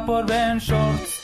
por Ben Shorts.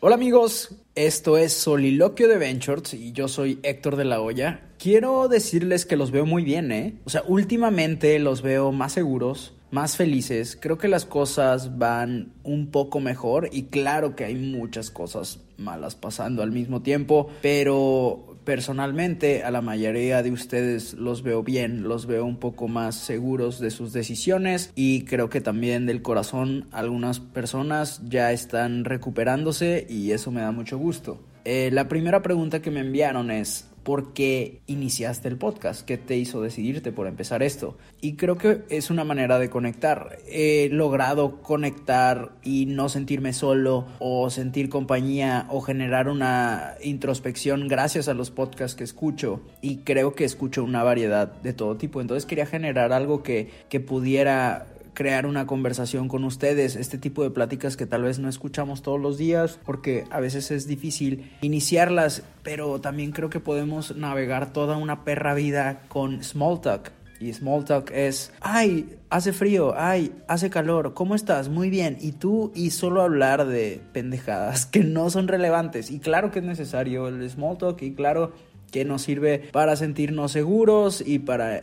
Hola amigos, esto es Soliloquio de Ventures y yo soy Héctor de la Hoya. Quiero decirles que los veo muy bien, ¿eh? O sea, últimamente los veo más seguros, más felices. Creo que las cosas van un poco mejor y claro que hay muchas cosas malas pasando al mismo tiempo, pero personalmente a la mayoría de ustedes los veo bien, los veo un poco más seguros de sus decisiones y creo que también del corazón algunas personas ya están recuperándose y eso me da mucho gusto. Eh, la primera pregunta que me enviaron es, ¿por qué iniciaste el podcast? ¿Qué te hizo decidirte por empezar esto? Y creo que es una manera de conectar. He logrado conectar y no sentirme solo o sentir compañía o generar una introspección gracias a los podcasts que escucho. Y creo que escucho una variedad de todo tipo. Entonces quería generar algo que, que pudiera crear una conversación con ustedes, este tipo de pláticas que tal vez no escuchamos todos los días porque a veces es difícil iniciarlas, pero también creo que podemos navegar toda una perra vida con small talk. Y small talk es, ay, hace frío, ay, hace calor, ¿cómo estás? Muy bien. Y tú, y solo hablar de pendejadas que no son relevantes. Y claro que es necesario el small talk y claro que nos sirve para sentirnos seguros y para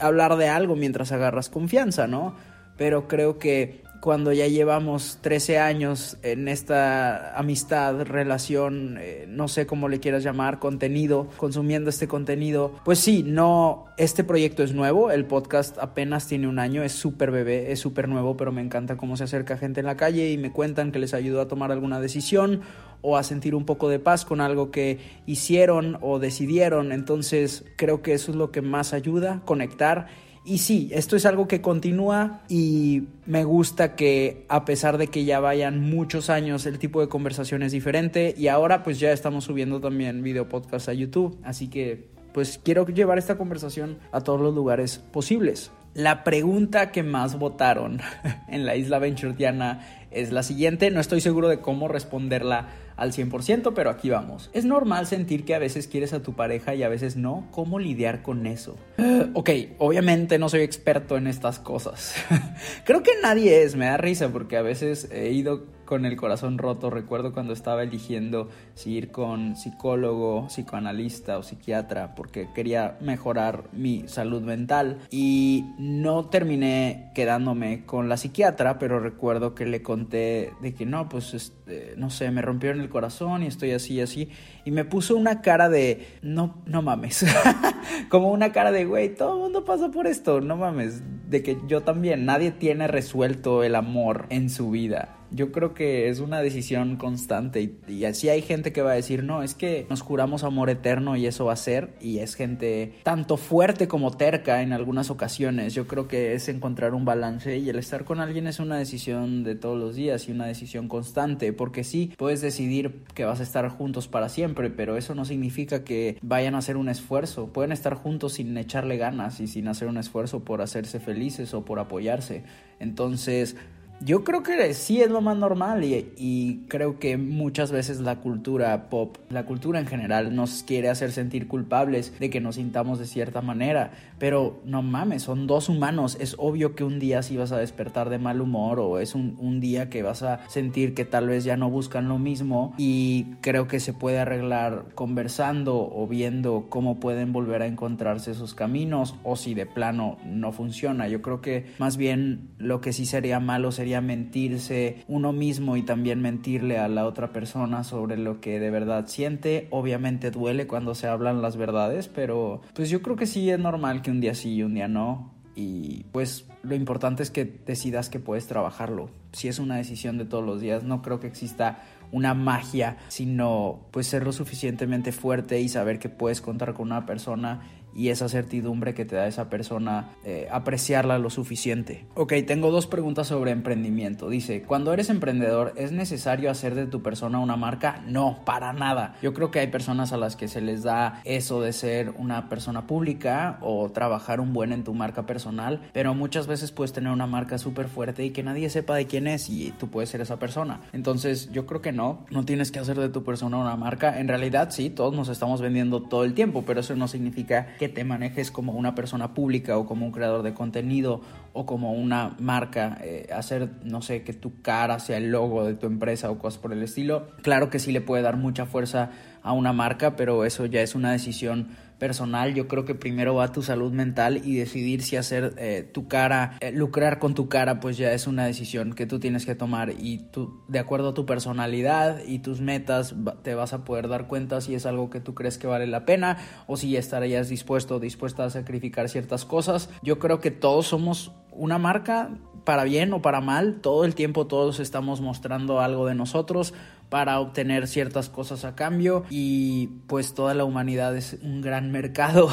hablar de algo mientras agarras confianza, ¿no? Pero creo que cuando ya llevamos 13 años en esta amistad, relación, eh, no sé cómo le quieras llamar, contenido, consumiendo este contenido, pues sí, no, este proyecto es nuevo, el podcast apenas tiene un año, es súper bebé, es súper nuevo, pero me encanta cómo se acerca gente en la calle y me cuentan que les ayudó a tomar alguna decisión o a sentir un poco de paz con algo que hicieron o decidieron. Entonces creo que eso es lo que más ayuda, conectar. Y sí, esto es algo que continúa y me gusta que a pesar de que ya vayan muchos años el tipo de conversación es diferente y ahora pues ya estamos subiendo también video podcast a YouTube. Así que pues quiero llevar esta conversación a todos los lugares posibles. La pregunta que más votaron en la isla Venturetiana es la siguiente. No estoy seguro de cómo responderla al 100%, pero aquí vamos. Es normal sentir que a veces quieres a tu pareja y a veces no. ¿Cómo lidiar con eso? ok, obviamente no soy experto en estas cosas. Creo que nadie es, me da risa porque a veces he ido con el corazón roto. Recuerdo cuando estaba eligiendo si ir con psicólogo, psicoanalista o psiquiatra porque quería mejorar mi salud mental y no terminé quedándome con la psiquiatra, pero recuerdo que le conté de que no, pues este, no sé, me rompieron el corazón y estoy así y así y me puso una cara de no no mames. Como una cara de güey, todo el mundo pasa por esto, no mames, de que yo también, nadie tiene resuelto el amor en su vida. Yo creo que es una decisión constante y, así hay gente que va a decir, no, es que nos juramos amor eterno y eso va a ser y es gente tanto fuerte como terca en algunas ocasiones. Yo creo que es encontrar un balance y el estar con alguien es una decisión de todos los días y una decisión constante, porque sí, puedes decidir que vas a estar juntos para siempre, pero eso no significa que vayan a hacer un esfuerzo. Pueden estar juntos sin echarle ganas y sin hacer un esfuerzo por hacerse felices o por apoyarse. Entonces, Yo creo que sí es lo más normal y, creo que muchas veces la cultura pop, la cultura en general, nos quiere hacer sentir culpables de que nos sintamos de cierta manera. Pero no mames, son dos humanos. Es obvio que un día sí vas a despertar de mal humor o es un, un día que vas a sentir que tal vez ya no buscan lo mismo y creo que se puede arreglar conversando o viendo cómo pueden volver a encontrarse esos caminos o si de plano no funciona. Yo creo que más bien lo que sí sería malo sería mentirse uno mismo y también mentirle a la otra persona sobre lo que de verdad siente. Obviamente duele cuando se hablan las verdades, pero pues yo creo que sí es normal que un día sí y un día no. Y pues lo importante es que decidas que puedes trabajarlo. Si es una decisión de todos los días, no creo que exista una magia, sino pues ser lo suficientemente fuerte y saber que puedes contar con una persona y esa certidumbre que te da esa persona, eh, apreciarla lo suficiente. Ok, tengo dos preguntas sobre emprendimiento. Dice, cuando eres emprendedor, ¿es necesario hacer de tu persona una marca? No, para nada. Yo creo que hay personas a las que se les da eso de ser una persona pública o trabajar un buen en tu marca personal, pero muchas veces puedes tener una marca súper fuerte y que nadie sepa de quién es y tú puedes ser esa persona. Entonces yo creo que no, no tienes que hacer de tu persona una marca. En realidad sí, todos nos estamos vendiendo todo el tiempo, pero eso no significa que te manejes como una persona pública o como un creador de contenido o como una marca, eh, hacer, no sé, que tu cara sea el logo de tu empresa o cosas por el estilo. Claro que sí le puede dar mucha fuerza a una marca, pero eso ya es una decisión personal. Yo creo que primero va tu salud mental y decidir si hacer eh, tu cara, eh, lucrar con tu cara, pues ya es una decisión que tú tienes que tomar y tú, de acuerdo a tu personalidad y tus metas, te vas a poder dar cuenta si es algo que tú crees que vale la pena o si ya estarías dispuesto o dispuesta a sacrificar ciertas cosas. Yo creo que todos somos una marca para bien o para mal, todo el tiempo todos estamos mostrando algo de nosotros para obtener ciertas cosas a cambio y pues toda la humanidad es un gran mercado.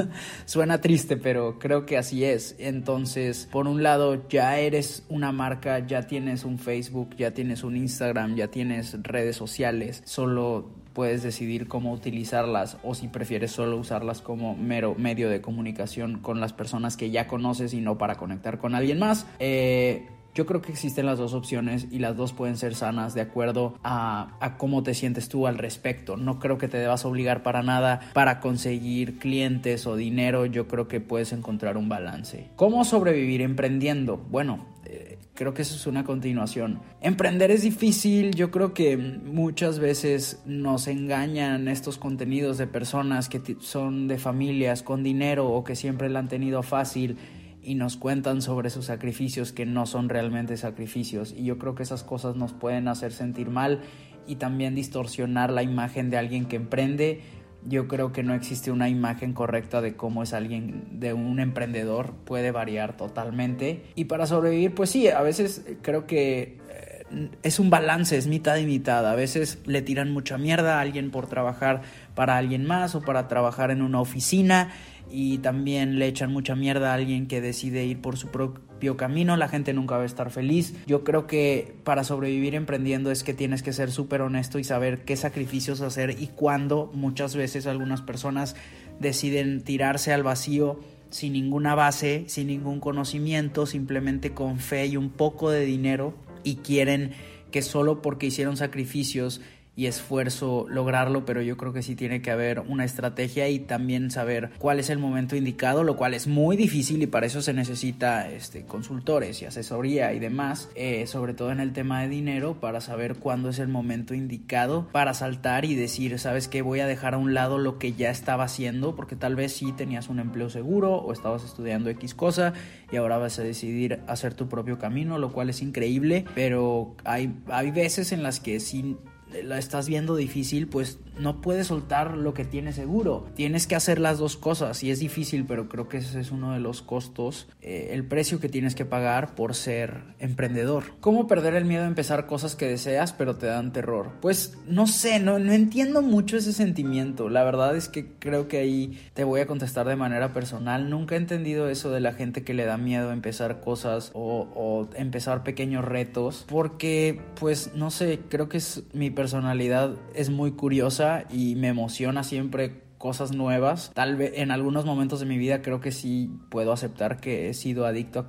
Suena triste, pero creo que así es. Entonces, por un lado, ya eres una marca, ya tienes un Facebook, ya tienes un Instagram, ya tienes redes sociales, solo puedes decidir cómo utilizarlas o si prefieres solo usarlas como mero medio de comunicación con las personas que ya conoces y no para conectar con alguien más. Eh, yo creo que existen las dos opciones y las dos pueden ser sanas de acuerdo a, a, cómo te sientes tú al respecto. No creo que te debas obligar para nada para conseguir clientes o dinero. Yo creo que puedes encontrar un balance. ¿Cómo sobrevivir emprendiendo? Bueno, eh, creo que eso es una continuación. Emprender es difícil, yo creo que muchas veces nos engañan estos contenidos de personas que son de familias con dinero o que siempre la han tenido fácil y nos cuentan sobre sus sacrificios que no son realmente sacrificios. Y yo creo que esas cosas nos pueden hacer sentir mal y también distorsionar la imagen de alguien que emprende. Yo creo que no existe una imagen correcta de cómo es alguien, de un emprendedor, puede variar totalmente. Y para sobrevivir, pues sí, a veces creo que eh, es un balance, es mitad y mitad. A veces le tiran mucha mierda a alguien por trabajar para alguien más o para trabajar en una oficina y también le echan mucha mierda a alguien que decide ir por su propio camino, la gente nunca va a estar feliz. Yo creo que para sobrevivir emprendiendo es que tienes que ser súper honesto y saber qué sacrificios hacer y cuándo muchas veces algunas personas deciden tirarse al vacío sin ninguna base, sin ningún conocimiento, simplemente con fe y un poco de dinero y quieren que solo porque hicieron sacrificios y esfuerzo lograrlo, pero yo creo que sí tiene que haber una estrategia y también saber cuál es el momento indicado, lo cual es muy difícil y para eso se necesita este, consultores y asesoría y demás, eh, sobre todo en el tema de dinero, para saber cuándo es el momento indicado para saltar y decir, sabes que voy a dejar a un lado lo que ya estaba haciendo, porque tal vez sí tenías un empleo seguro o estabas estudiando X cosa y ahora vas a decidir hacer tu propio camino, lo cual es increíble, pero hay, hay veces en las que sí la estás viendo difícil, pues no puedes soltar lo que tienes seguro. Tienes que hacer las dos cosas y es difícil, pero creo que ese es uno de los costos, eh, el precio que tienes que pagar por ser emprendedor. ¿Cómo perder el miedo a empezar cosas que deseas pero te dan terror? Pues no sé, no, no entiendo mucho ese sentimiento. La verdad es que creo que ahí te voy a contestar de manera personal. Nunca he entendido eso de la gente que le da miedo a empezar cosas o, empezar pequeños retos porque pues no sé, creo que es mi personalidad es muy curiosa y me emociona siempre cosas nuevas. Tal vez en algunos momentos de mi vida creo que sí puedo aceptar que he sido adicto a,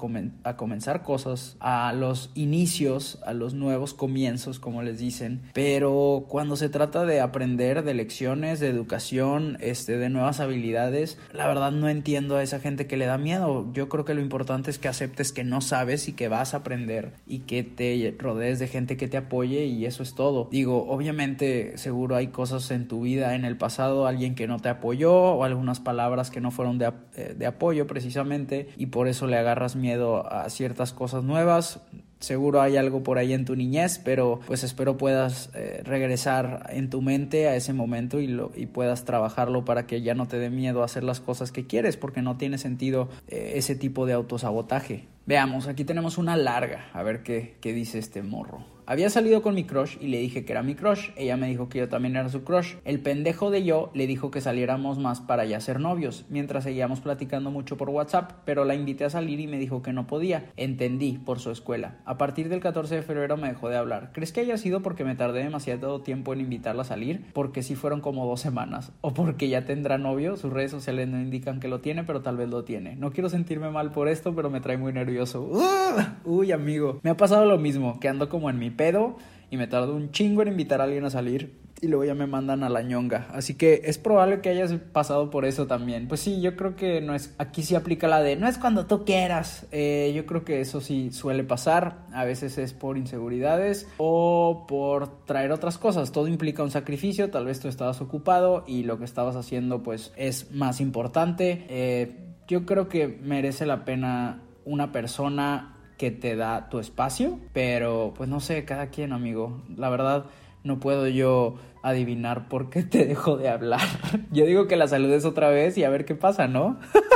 a, comenzar cosas, a los inicios, a los nuevos comienzos, como les dicen. Pero cuando se trata de aprender, de lecciones, de educación, este, de nuevas habilidades, la verdad no entiendo a esa gente que le da miedo. Yo creo que lo importante es que aceptes que no sabes y que vas a aprender y que te rodees de gente que te apoye y eso es todo. Digo, obviamente seguro hay cosas en tu vida en el pasado, alguien que no te apoyó o algunas palabras que no fueron de, eh, de apoyo precisamente y por eso le agarras miedo a ciertas cosas nuevas. Seguro hay algo por ahí en tu niñez, pero pues espero puedas eh, regresar en tu mente a ese momento y, lo, y puedas trabajarlo para que ya no te dé miedo a hacer las cosas que quieres, porque no tiene sentido eh, ese tipo de autosabotaje. Veamos, aquí tenemos una larga, a ver qué, qué dice este morro. Había salido con mi crush y le dije que era mi crush. Ella me dijo que yo también era su crush. El pendejo de yo le dijo que saliéramos más para ya ser novios, mientras seguíamos platicando mucho por WhatsApp, pero la invité a salir y me dijo que no podía. Entendí, por su escuela. A partir del 14 de febrero me dejó de hablar. ¿Crees que haya sido porque me tardé demasiado tiempo en invitarla a salir? Porque sí fueron como dos semanas. O porque ya tendrá novio. Sus redes sociales no indican que lo tiene, pero tal vez lo tiene. No quiero sentirme mal por esto, pero me trae muy nervioso. Uy, amigo. Me ha pasado lo mismo, que ando como en mi pedo y me tardo un chingo en invitar a alguien a salir y luego ya me mandan a la ñonga. Así que es probable que hayas pasado por eso también. Pues sí, yo creo que no es, aquí sí aplica la de no es cuando tú quieras. Eh, yo creo que eso sí suele pasar. A veces es por inseguridades o por traer otras cosas. Todo implica un sacrificio. Tal vez tú estabas ocupado y lo que estabas haciendo pues es más importante. Eh, yo creo que merece la pena una persona que te da tu espacio, pero pues no sé, cada quien, amigo. La verdad, no puedo yo adivinar por qué te dejo de hablar. Yo digo que la saludes otra vez y a ver qué pasa, ¿no?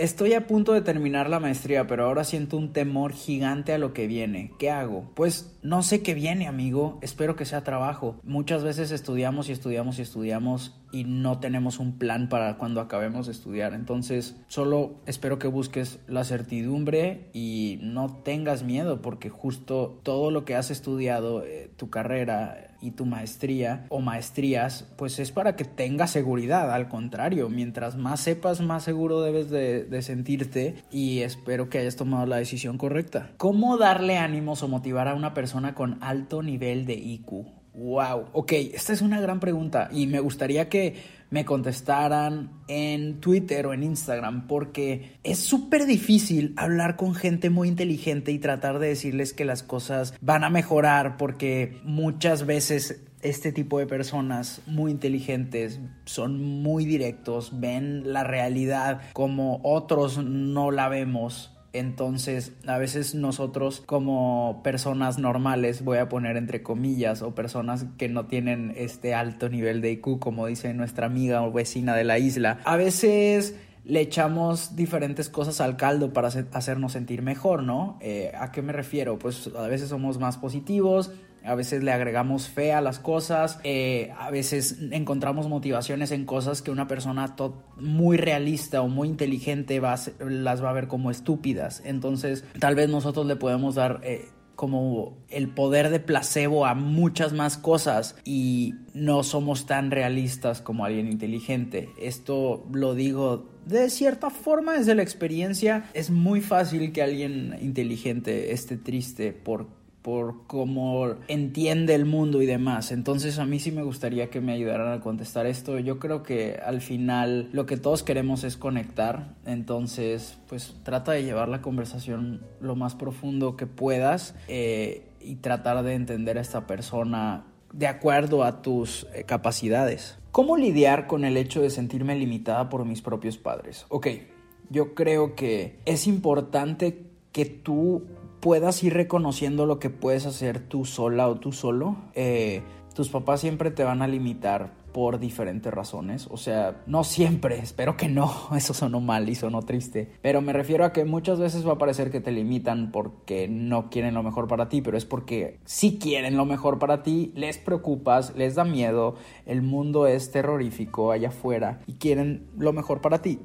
Estoy a punto de terminar la maestría, pero ahora siento un temor gigante a lo que viene. ¿Qué hago? Pues no sé qué viene, amigo. Espero que sea trabajo. Muchas veces estudiamos y estudiamos y estudiamos y no tenemos un plan para cuando acabemos de estudiar. Entonces, solo espero que busques la certidumbre y no tengas miedo, porque justo todo lo que has estudiado, eh, tu carrera, y tu maestría o maestrías, pues es para que tengas seguridad. Al contrario, mientras más sepas, más seguro debes de, sentirte y espero que hayas tomado la decisión correcta. ¿Cómo darle ánimos o motivar a una persona con alto nivel de IQ? Wow, ok, esta es una gran pregunta y me gustaría que me contestaran en Twitter o en Instagram, porque es súper difícil hablar con gente muy inteligente y tratar de decirles que las cosas van a mejorar, porque muchas veces este tipo de personas muy inteligentes son muy directos, ven la realidad como otros no la vemos entonces, a veces nosotros como personas normales, voy a poner entre comillas, o personas que no tienen este alto nivel de IQ, como dice nuestra amiga o vecina de la isla, a veces le echamos diferentes cosas al caldo para hacernos sentir mejor, ¿no? Eh, ¿A qué me refiero? Pues a veces somos más positivos, a veces le agregamos fe a las cosas, eh, a veces encontramos motivaciones en cosas que una persona muy realista o muy inteligente las va a ver como estúpidas. Entonces, tal vez nosotros le podemos dar... Eh, como el poder de placebo a muchas más cosas y no somos tan realistas como alguien inteligente. Esto lo digo de cierta forma desde la experiencia. Es muy fácil que alguien inteligente esté triste por por cómo entiende el mundo y demás. Entonces a mí sí me gustaría que me ayudaran a contestar esto. Yo creo que al final lo que todos queremos es conectar. Entonces pues trata de llevar la conversación lo más profundo que puedas eh, y tratar de entender a esta persona de acuerdo a tus eh, capacidades. ¿Cómo lidiar con el hecho de sentirme limitada por mis propios padres? Ok, yo creo que es importante que tú puedas ir reconociendo lo que puedes hacer tú sola o tú solo. Eh, tus papás siempre te van a limitar por diferentes razones. O sea, no siempre, espero que no, eso sonó mal y sonó triste. Pero me refiero a que muchas veces va a parecer que te limitan porque no quieren lo mejor para ti, pero es porque si quieren lo mejor para ti, les preocupas, les da miedo, el mundo es terrorífico allá afuera y quieren lo mejor para ti.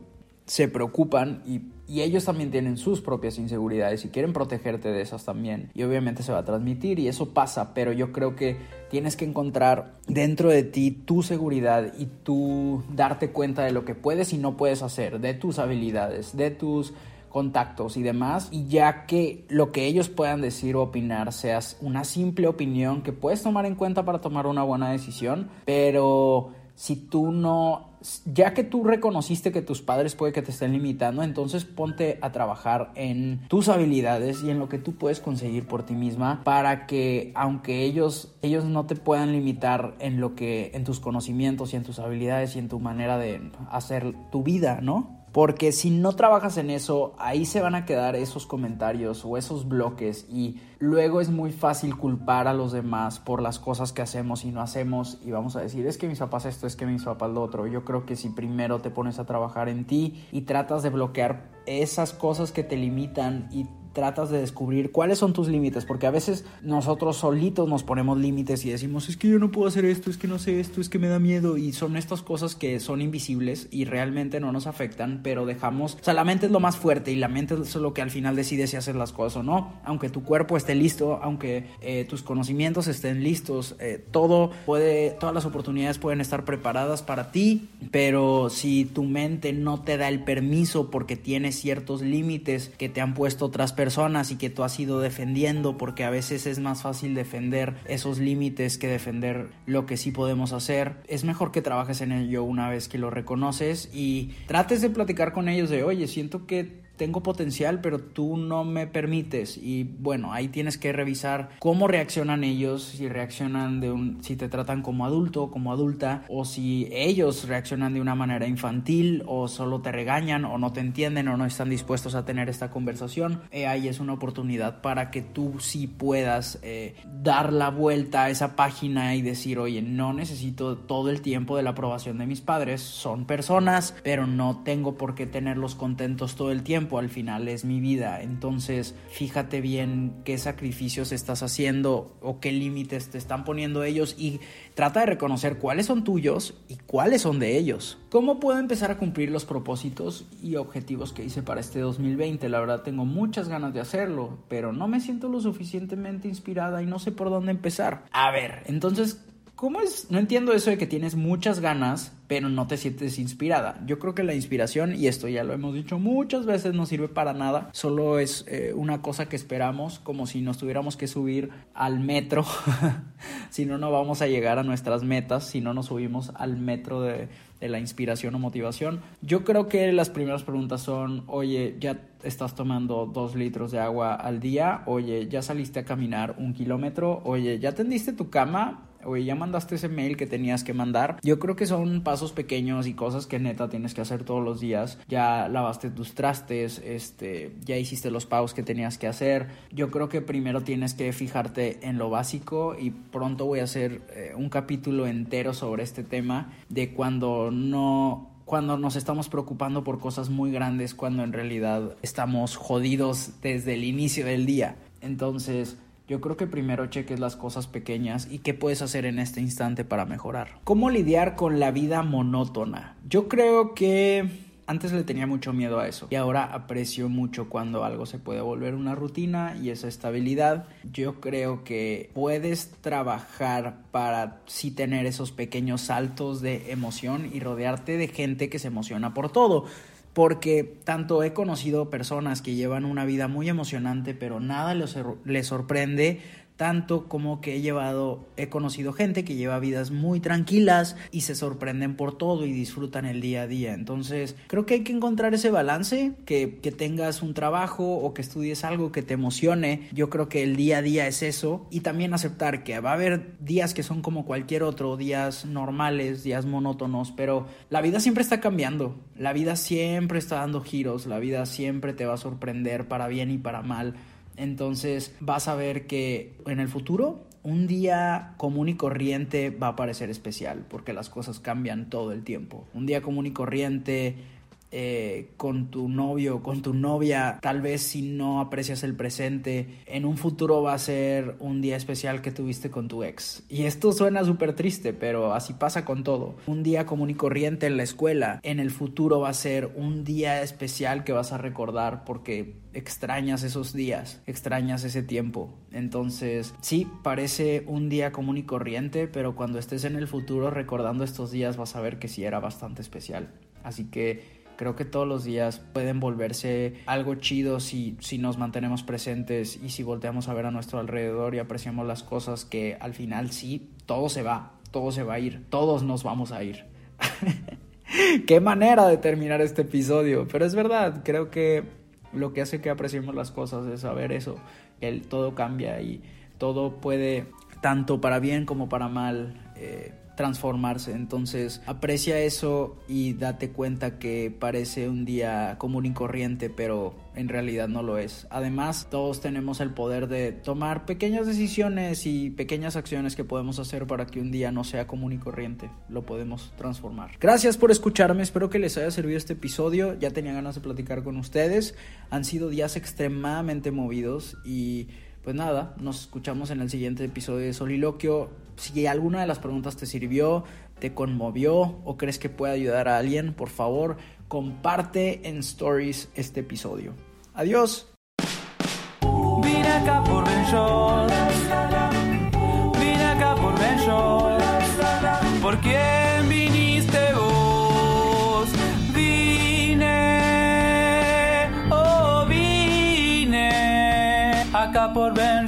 Se preocupan y, ellos también tienen sus propias inseguridades y quieren protegerte de esas también. Y obviamente se va a transmitir y eso pasa, pero yo creo que tienes que encontrar dentro de ti tu seguridad y tú darte cuenta de lo que puedes y no puedes hacer, de tus habilidades, de tus contactos y demás, y ya que lo que ellos puedan decir o opinar seas una simple opinión que puedes tomar en cuenta para tomar una buena decisión, pero si tú no, ya que tú reconociste que tus padres puede que te estén limitando, entonces ponte a trabajar en tus habilidades y en lo que tú puedes conseguir por ti misma para que aunque ellos ellos no te puedan limitar en lo que en tus conocimientos y en tus habilidades y en tu manera de hacer tu vida, ¿no? Porque si no trabajas en eso, ahí se van a quedar esos comentarios o esos bloques y luego es muy fácil culpar a los demás por las cosas que hacemos y no hacemos y vamos a decir, es que mis papás esto, es que mis papás lo otro. Yo creo que si primero te pones a trabajar en ti y tratas de bloquear esas cosas que te limitan y tratas de descubrir cuáles son tus límites, porque a veces nosotros solitos nos ponemos límites y decimos, es que yo no puedo hacer esto, es que no sé esto, es que me da miedo, y son estas cosas que son invisibles y realmente no nos afectan, pero dejamos, o sea, la mente es lo más fuerte y la mente es lo que al final decide si hacer las cosas o no, aunque tu cuerpo esté listo, aunque eh, tus conocimientos estén listos, eh, todo puede, todas las oportunidades pueden estar preparadas para ti, pero si tu mente no te da el permiso porque tiene ciertos límites que te han puesto otras personas, personas y que tú has ido defendiendo porque a veces es más fácil defender esos límites que defender lo que sí podemos hacer. Es mejor que trabajes en ello una vez que lo reconoces y trates de platicar con ellos de, oye, siento que tengo potencial, pero tú no me permites. Y bueno, ahí tienes que revisar cómo reaccionan ellos, si reaccionan de un, si te tratan como adulto como adulta, o si ellos reaccionan de una manera infantil, o solo te regañan, o no te entienden, o no están dispuestos a tener esta conversación. Eh, ahí es una oportunidad para que tú sí puedas eh, dar la vuelta a esa página y decir, oye, no necesito todo el tiempo de la aprobación de mis padres, son personas, pero no tengo por qué tenerlos contentos todo el tiempo al final es mi vida. Entonces, fíjate bien qué sacrificios estás haciendo o qué límites te están poniendo ellos y trata de reconocer cuáles son tuyos y cuáles son de ellos. ¿Cómo puedo empezar a cumplir los propósitos y objetivos que hice para este 2020? La verdad tengo muchas ganas de hacerlo, pero no me siento lo suficientemente inspirada y no sé por dónde empezar. A ver, entonces, ¿cómo es? No entiendo eso de que tienes muchas ganas, pero no te sientes inspirada. Yo creo que la inspiración, y esto ya lo hemos dicho muchas veces, no sirve para nada, solo es eh, una cosa que esperamos, como si nos tuviéramos que subir al metro, si no, no vamos a llegar a nuestras metas, si no nos subimos al metro de, de la inspiración o motivación. Yo creo que las primeras preguntas son, oye, ya estás tomando dos litros de agua al día, oye, ya saliste a caminar un kilómetro, oye, ya tendiste tu cama, oye, ya mandaste ese mail que tenías que mandar. Yo creo que son pasos pequeños y cosas que neta tienes que hacer todos los días. Ya lavaste tus trastes, este, ya hiciste los pagos que tenías que hacer. Yo creo que primero tienes que fijarte en lo básico y pronto voy a hacer eh, un capítulo entero sobre este tema de cuando no cuando nos estamos preocupando por cosas muy grandes cuando en realidad estamos jodidos desde el inicio del día. Entonces, yo creo que primero cheques las cosas pequeñas y qué puedes hacer en este instante para mejorar. ¿Cómo lidiar con la vida monótona? Yo creo que antes le tenía mucho miedo a eso y ahora aprecio mucho cuando algo se puede volver una rutina y esa estabilidad. Yo creo que puedes trabajar para sí tener esos pequeños saltos de emoción y rodearte de gente que se emociona por todo porque tanto he conocido personas que llevan una vida muy emocionante, pero nada les, sorprende, tanto como que he llevado, he conocido gente que lleva vidas muy tranquilas y se sorprenden por todo y disfrutan el día a día. Entonces, creo que hay que encontrar ese balance, que, que tengas un trabajo o que estudies algo que te emocione. Yo creo que el día a día es eso y también aceptar que va a haber días que son como cualquier otro, días normales, días monótonos, pero la vida siempre está cambiando, la vida siempre está dando giros, la vida siempre te va a sorprender para bien y para mal. Entonces vas a ver que en el futuro un día común y corriente va a parecer especial porque las cosas cambian todo el tiempo. Un día común y corriente eh, con tu novio, con tu novia, tal vez si no aprecias el presente, en un futuro va a ser un día especial que tuviste con tu ex. Y esto suena súper triste, pero así pasa con todo. Un día común y corriente en la escuela, en el futuro va a ser un día especial que vas a recordar porque extrañas esos días, extrañas ese tiempo. Entonces, sí, parece un día común y corriente, pero cuando estés en el futuro recordando estos días vas a ver que sí era bastante especial. Así que creo que todos los días pueden volverse algo chido si, si nos mantenemos presentes y si volteamos a ver a nuestro alrededor y apreciamos las cosas que al final sí, todo se va, todo se va a ir, todos nos vamos a ir. Qué manera de terminar este episodio, pero es verdad, creo que lo que hace que apreciemos las cosas es saber eso, el todo cambia y todo puede, tanto para bien como para mal, eh, transformarse. Entonces aprecia eso y date cuenta que parece un día común y corriente, pero en realidad no lo es. Además, todos tenemos el poder de tomar pequeñas decisiones y pequeñas acciones que podemos hacer para que un día no sea común y corriente. Lo podemos transformar. Gracias por escucharme, espero que les haya servido este episodio. Ya tenía ganas de platicar con ustedes. Han sido días extremadamente movidos y pues nada, nos escuchamos en el siguiente episodio de Soliloquio. Si alguna de las preguntas te sirvió, te conmovió o crees que puede ayudar a alguien, por favor, comparte en stories este episodio. Adiós. Vine acá por Ben. Vine acá por Ben. ¿Por quién viniste vos? Vine, oh vine acá por Ben.